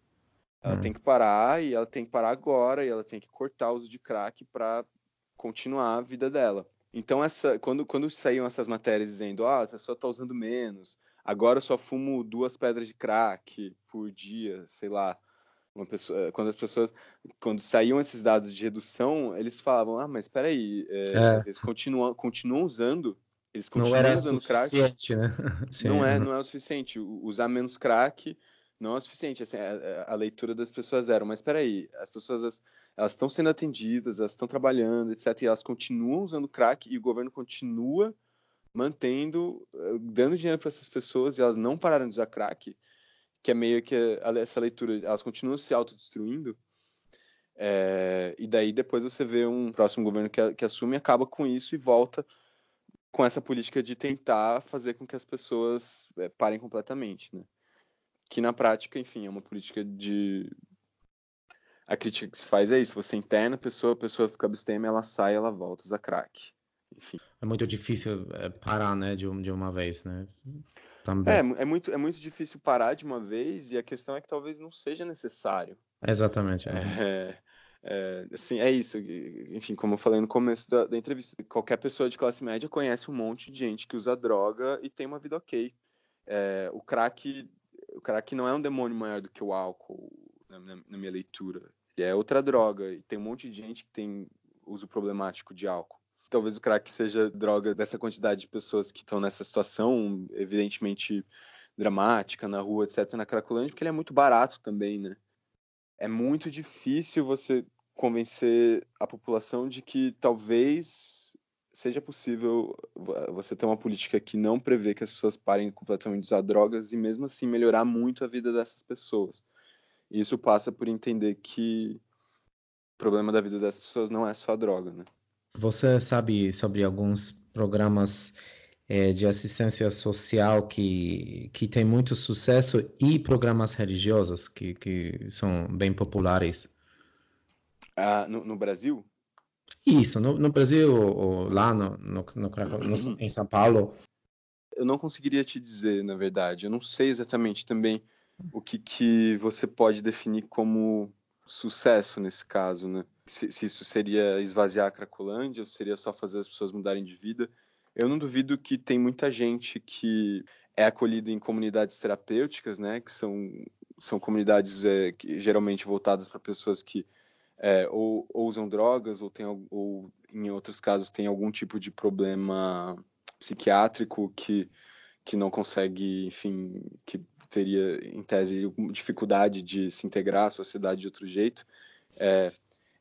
Ela hum. tem que parar e ela tem que parar agora e ela tem que cortar o uso de crack para continuar a vida dela. Então, essa, quando, quando saíam essas matérias dizendo, ah, a pessoa está usando menos, agora eu só fumo duas pedras de crack por dia, sei lá. Pessoa, quando as pessoas, quando saíam esses dados de redução, eles falavam, ah, mas espera aí, é, é. eles continuam, continuam usando, eles continuam não era usando crack. Né? Sim, não é, não é o suficiente. Usar menos crack não é o suficiente. Assim, a, a, leitura das pessoas era, mas espera aí, as pessoas elas estão sendo atendidas, elas estão trabalhando, etc. E elas continuam usando crack e o governo continua mantendo, eh, dando dinheiro para essas pessoas e elas não pararam de usar crack que é meio que essa leitura, elas continuam se autodestruindo, é, e daí depois você vê um próximo governo que, que assume, acaba com isso e volta com essa política de tentar fazer com que as pessoas é, parem completamente, né? Que na prática, enfim, é uma política de a crítica que se faz é isso: você interna a pessoa, a pessoa fica abstêmia, ela sai, ela volta, usa crack. Enfim. É muito difícil é, parar, né, de, de uma vez, né? Também. É, é, muito, é muito difícil parar de uma vez e a questão é que talvez não seja necessário. Exatamente. É. É, é, assim, é isso. Enfim, como eu falei no começo da, da, entrevista, qualquer pessoa de classe média conhece um monte de gente que usa droga e tem uma vida ok. É, o crack, o crack não é um demônio maior do que o álcool, na, na minha leitura. Ele é outra droga e tem um monte de gente que tem uso problemático de álcool talvez o crack seja droga dessa quantidade de pessoas que estão nessa situação, evidentemente dramática, na rua, etc., na Cracolândia, porque ele é muito barato também, né? É muito difícil você convencer a população de que talvez seja possível você ter uma política que não prevê que as pessoas parem completamente de usar drogas e mesmo assim melhorar muito a vida dessas pessoas. E isso passa por entender que o problema da vida dessas pessoas não é só a droga, né? Você sabe sobre alguns programas é, de assistência social que, que têm muito sucesso e programas religiosos que, que são bem populares? Ah, no, no Brasil? Isso, no, no Brasil ou lá no, no, no, em São Paulo. Eu não conseguiria te dizer, na verdade. Eu não sei exatamente também o que, que você pode definir como sucesso nesse caso, né? Se, se, isso seria esvaziar a Cracolândia ou seria só fazer as pessoas mudarem de vida. Eu não duvido que tem muita gente que é acolhido em comunidades terapêuticas, né? Que são, são comunidades é, que, geralmente voltadas para pessoas que é, ou, ou, usam drogas ou, tem, ou, em outros casos, tem algum tipo de problema psiquiátrico que, que não consegue, enfim, que teria, em tese, dificuldade de se integrar à sociedade de outro jeito. É,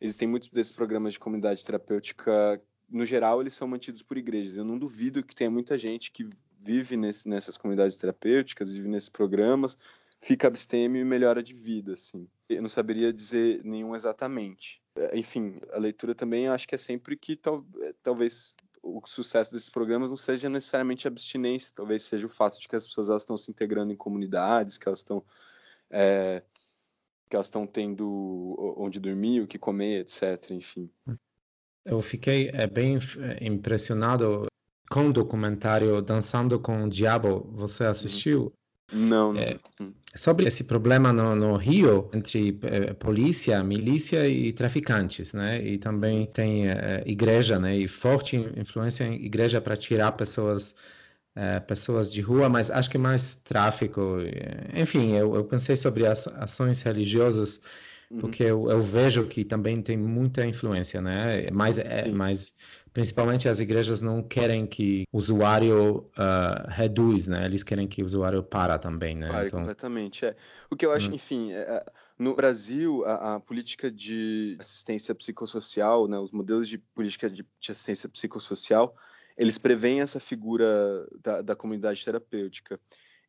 existem muitos desses programas de comunidade terapêutica, no geral, eles são mantidos por igrejas. Eu não duvido que tenha muita gente que vive nesse, nessas comunidades terapêuticas, vive nesses programas, fica abstêmio e melhora de vida, assim. Eu não saberia dizer nenhum exatamente. É, enfim, a leitura também acho que é sempre que tal, é, talvez o sucesso desses programas não seja necessariamente abstinência, talvez seja o fato de que as pessoas elas estão se integrando em comunidades, que elas estão é, que elas estão tendo onde dormir, o que comer, etc. Enfim. Eu fiquei é, bem é, impressionado com o documentário Dançando com o Diabo. Você assistiu? Não, não. É, hum. sobre esse problema no, no Rio entre é, polícia, milícia e traficantes, né? E também tem é, igreja, né? E forte influência em igreja para tirar pessoas é, pessoas de rua, mas acho que mais tráfico. Enfim, eu, eu pensei sobre as ações religiosas uhum. porque eu, eu, vejo que também tem muita influência, né? Mas, é, mas principalmente as igrejas não querem que o usuário uh, reduz, né? Eles querem que o usuário para também, né? Pare então... completamente, é. O que eu acho, hum. enfim, é, é, no Brasil, a, a, política de assistência psicossocial, né, os modelos de política de, de assistência psicossocial, eles preveem essa figura da, da comunidade terapêutica.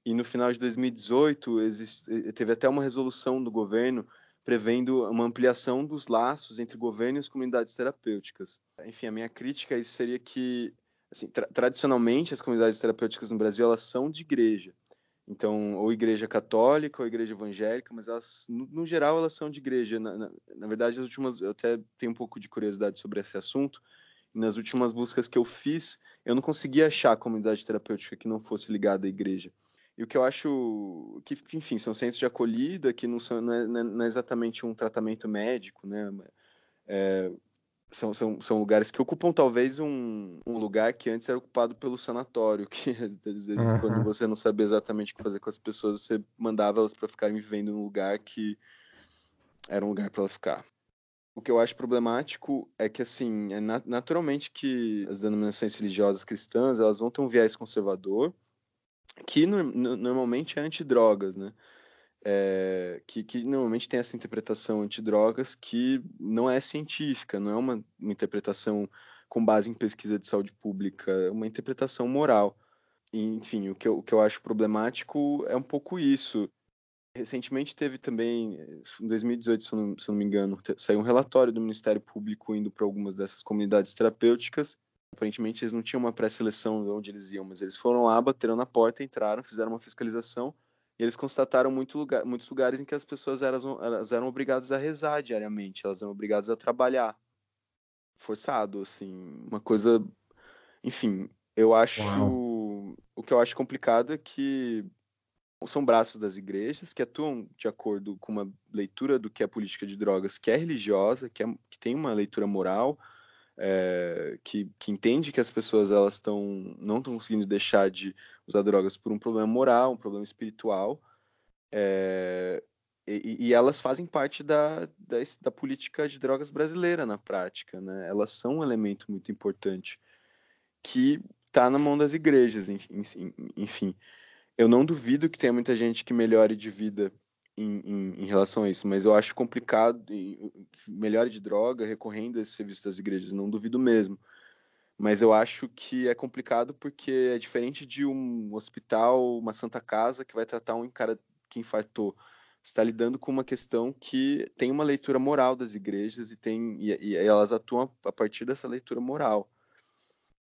E no final de 2018, existe, teve até uma resolução do governo prevendo uma ampliação dos laços entre governo e as comunidades terapêuticas. Enfim, a minha crítica a isso seria que, assim, tra tradicionalmente, as comunidades terapêuticas no Brasil elas são de igreja. Então, ou igreja católica ou igreja evangélica, mas elas, no, no geral, elas são de igreja. Na, na, na, verdade, as últimas, eu até tenho um pouco de curiosidade sobre esse assunto. nas últimas buscas que eu fiz, eu não conseguia achar comunidade terapêutica que não fosse ligada à igreja. E o que eu acho que, enfim, são centros de acolhida que não, são, não, é, não é exatamente um tratamento médico, né? É, são, são, são lugares que ocupam talvez um, um lugar que antes era ocupado pelo sanatório, que às vezes uhum. quando você não sabia exatamente o que fazer com as pessoas, você mandava elas para ficarem vivendo num lugar que era um lugar para ela ficar. O que eu acho problemático é que, assim, é naturalmente que as denominações religiosas cristãs, elas vão ter um viés conservador, que no, no, normalmente é antidrogas, né? É, que, que, normalmente tem essa interpretação antidrogas que não é científica, não é uma, uma, interpretação com base em pesquisa de saúde pública, é uma interpretação moral. E, enfim, o que, eu, o que eu acho problemático é um pouco isso. Recentemente teve também, em 2018, se eu não, se eu não me engano, saiu um relatório do Ministério Público indo para algumas dessas comunidades terapêuticas Aparentemente eles não tinham uma pré-seleção de onde eles iam, mas eles foram lá, bateram na porta, entraram, fizeram uma fiscalização e eles constataram muito lugar, muitos lugares em que as pessoas eram, elas eram obrigadas a rezar diariamente, elas eram obrigadas a trabalhar. Forçado, assim, uma coisa. Enfim, eu acho. Uau. O que eu acho complicado é que são braços das igrejas que atuam de acordo com uma leitura do que é política de drogas, que é religiosa, que, é, que tem uma leitura moral, é, que, que, entende que as pessoas elas estão não estão conseguindo deixar de usar drogas por um problema moral, um problema espiritual, é, e, e, elas fazem parte da, da, da, política de drogas brasileira na prática, né? Elas são um elemento muito importante que está na mão das igrejas, enfim. Eu não duvido que tenha muita gente que melhore de vida em, em, em, relação a isso, mas eu acho complicado, melhor de droga, recorrendo a esse serviço das igrejas, não duvido mesmo. Mas eu acho que é complicado porque é diferente de um hospital, uma santa casa que vai tratar um cara que infartou. está lidando com uma questão que tem uma leitura moral das igrejas e, tem, e, e elas atuam a partir dessa leitura moral.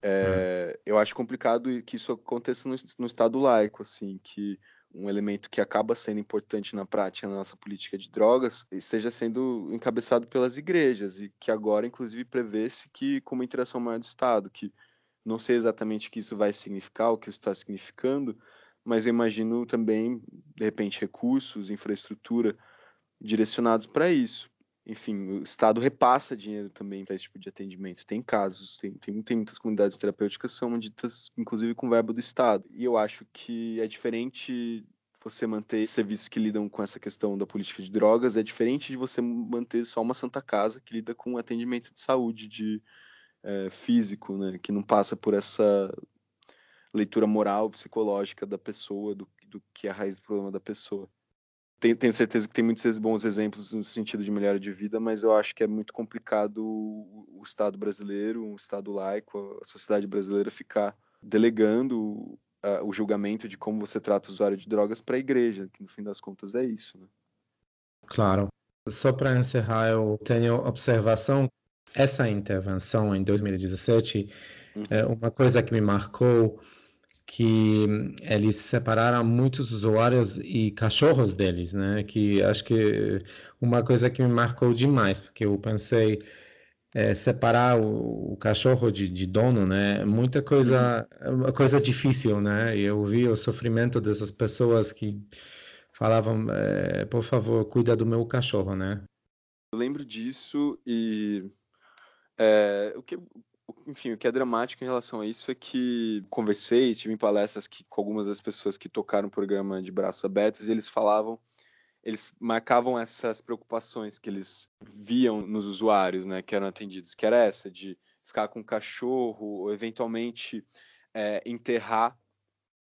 É, hum. Eu acho complicado que isso aconteça no, no Estado laico, assim, que um elemento que acaba sendo importante na prática na nossa política de drogas esteja sendo encabeçado pelas igrejas e que agora inclusive prevê-se que com uma interação maior do Estado, que não sei exatamente o que isso vai significar, o que isso está significando, mas eu imagino também de repente recursos, infraestrutura direcionados para isso. Enfim, o Estado repassa dinheiro também para esse tipo de atendimento. Tem casos, tem, tem, tem muitas comunidades terapêuticas que são ditas, inclusive, com verbo do Estado. E eu acho que é diferente você manter serviços que lidam com essa questão da política de drogas, é diferente de você manter só uma Santa Casa que lida com atendimento de saúde, de é, físico, né, que não passa por essa leitura moral, psicológica da pessoa, do, do que é a raiz do problema da pessoa tenho, certeza que tem muitos bons exemplos no sentido de melhora de vida, mas eu acho que é muito complicado o, o Estado brasileiro, o Estado laico, a sociedade brasileira ficar delegando uh, o julgamento de como você trata o usuário de drogas para a igreja, que no fim das contas é isso. Né? Claro. Só para encerrar, eu tenho observação. Essa intervenção em 2017, uhum. é uma coisa que me marcou que eles separaram muitos usuários e cachorros deles, né? Que acho que uma coisa que me marcou demais, porque eu pensei é, separar o, o cachorro de, de, dono, né? Muita coisa, uma coisa difícil, né? E eu vi o sofrimento dessas pessoas que falavam, é, por favor, cuida do meu cachorro, né? Eu lembro disso e é, o que enfim, o que é dramático em relação a isso é que conversei, tive em palestras que, com algumas das pessoas que tocaram o programa de braços abertos e eles falavam, eles marcavam essas preocupações que eles viam nos usuários, né, que eram atendidos, que era essa de ficar com o cachorro ou eventualmente é, enterrar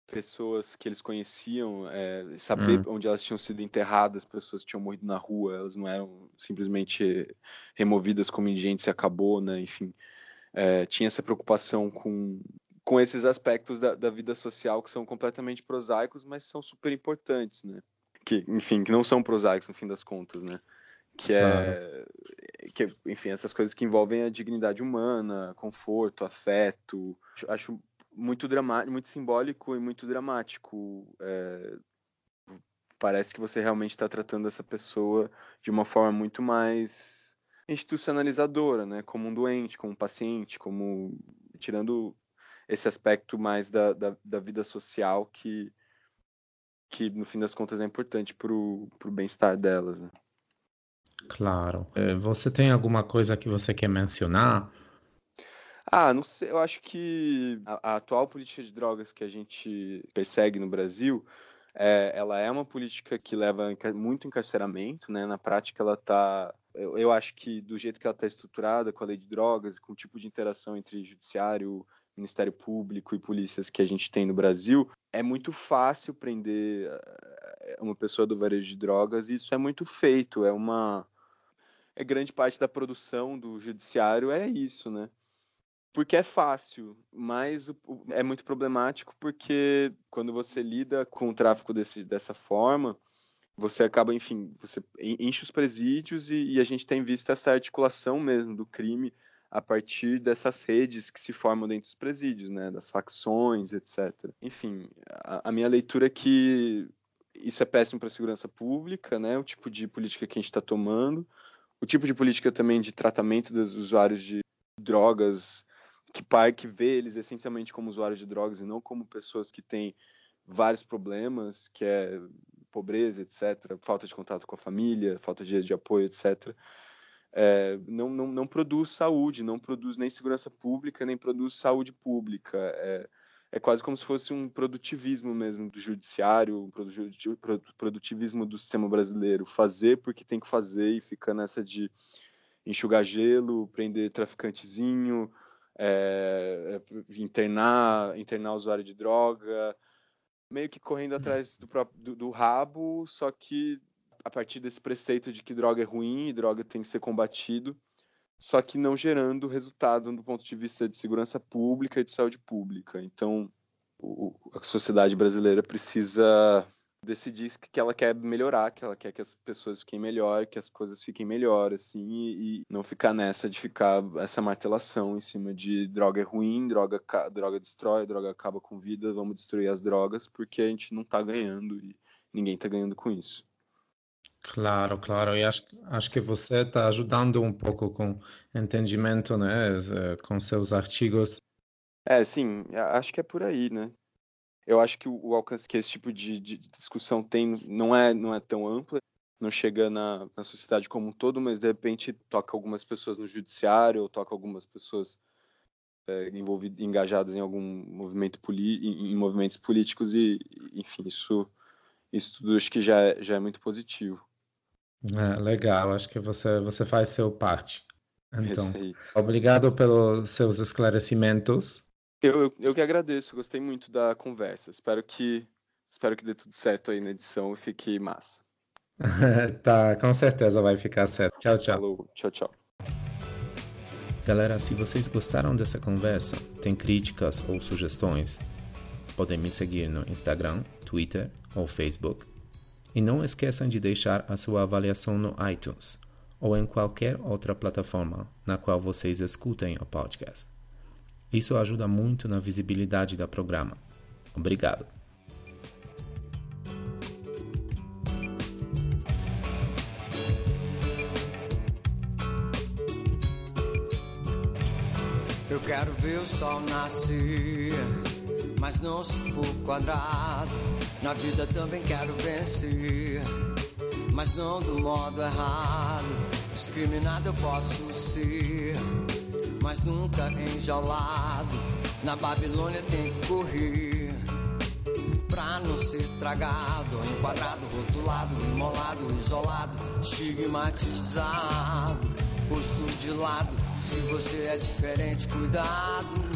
pessoas que eles conheciam, é, saber hum. onde elas tinham sido enterradas, pessoas que tinham morrido na rua, elas não eram simplesmente removidas como indigentes e acabou, né? Enfim, é, tinha essa preocupação com, com esses aspectos da, da, vida social que são completamente prosaicos, mas são super importantes, né? Que, enfim, que não são prosaicos no fim das contas, né? Que é, claro. que, enfim, essas coisas que envolvem a dignidade humana, conforto, afeto. Acho muito dramático, muito simbólico e muito dramático. É, parece que você realmente está tratando essa pessoa de uma forma muito mais institucionalizadora, né? Como um doente, como um paciente, como tirando esse aspecto mais da, da, da vida social que, que no fim das contas é importante para o bem-estar delas. Né? Claro. É, você tem alguma coisa que você quer mencionar? Ah, não sei. Eu acho que a, a atual política de drogas que a gente persegue no Brasil, é, ela é uma política que leva muito encarceramento, né? Na prática, ela está eu, eu acho que do jeito que ela está estruturada, com a lei de drogas, com o tipo de interação entre judiciário, Ministério Público e polícias que a gente tem no Brasil, é muito fácil prender eh, uma pessoa do varejo de drogas e isso é muito feito. É uma. É grande parte da produção do judiciário é isso, né? Porque é fácil, mas é muito problemático porque quando você lida com o tráfico desse, dessa forma, você acaba, enfim, você enche os presídios e, e, a gente tem visto essa articulação mesmo do crime a partir dessas redes que se formam dentro dos presídios, né, das facções, etc. Enfim, a, a minha leitura é que isso é péssimo para a segurança pública, né, o tipo de política que a gente está tomando, o tipo de política também de tratamento dos usuários de drogas, que pai que vê eles essencialmente como usuários de drogas e não como pessoas que têm vários problemas, que é pobreza, etc., falta de contato com a família, falta de redes de apoio, etc., é, não, não, não produz saúde, não produz nem segurança pública, nem produz saúde pública. É, é quase como se fosse um produtivismo mesmo do judiciário, um produtivismo do sistema brasileiro. Fazer porque tem que fazer e fica nessa de enxugar gelo, prender traficantezinho, é, internar, internar usuário de droga, meio que correndo uhum. atrás do, próprio, do, do rabo, só que a partir desse preceito de que droga é ruim e droga tem que ser combatido, só que não gerando resultado do ponto de vista de segurança pública e de saúde pública. Então, o, a sociedade brasileira precisa decidir que ela quer melhorar, que ela quer que as pessoas fiquem melhor, que as coisas fiquem melhor, assim, e, e não ficar nessa de ficar essa martelação em cima de droga é ruim, droga, droga destrói, droga acaba com vida, vamos destruir as drogas, porque a gente não tá ganhando e ninguém tá ganhando com isso. Claro, claro, e acho, acho que você está ajudando um pouco com entendimento, né, com seus artigos. É, sim, acho que é por aí, né? Eu acho que o, o alcance que esse tipo de, de, discussão tem não é, não é tão amplo, não chega na, na sociedade como um todo, mas de repente toca algumas pessoas no judiciário, ou toca algumas pessoas é, envolvidas, engajadas em algum movimento em, em movimentos políticos e, enfim, isso, isso tudo acho que já é, já é muito positivo. É, legal, acho que você, você faz seu parte. Então, obrigado pelos seus esclarecimentos. Eu, eu, eu que agradeço, gostei muito da conversa. Espero que espero que dê tudo certo aí na edição e fique massa. tá, com certeza vai ficar certo. Tchau, tchau. Falou, tchau, tchau. Galera, se vocês gostaram dessa conversa, tem críticas ou sugestões, Podem me seguir no Instagram, Twitter ou Facebook. E não esqueçam de deixar a sua avaliação no iTunes ou em qualquer outra plataforma na qual vocês escutem o podcast. Isso ajuda muito na visibilidade do programa. Obrigado. Eu quero ver o sol nascer, mas não se for quadrado. Na vida também quero vencer, mas não do modo errado. Discriminado eu posso ser, mas nunca enjaulado. Na Babilônia tem que correr pra não ser tragado, enquadrado, rotulado, imolado, isolado, estigmatizado, posto de lado. Se você é diferente, cuidado.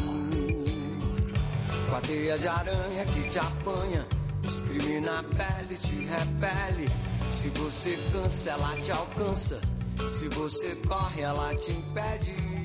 Com a teia de aranha que te apanha, discrimina a pele, te repele. Se você cansa, ela te alcança. Se você corre, ela te impede.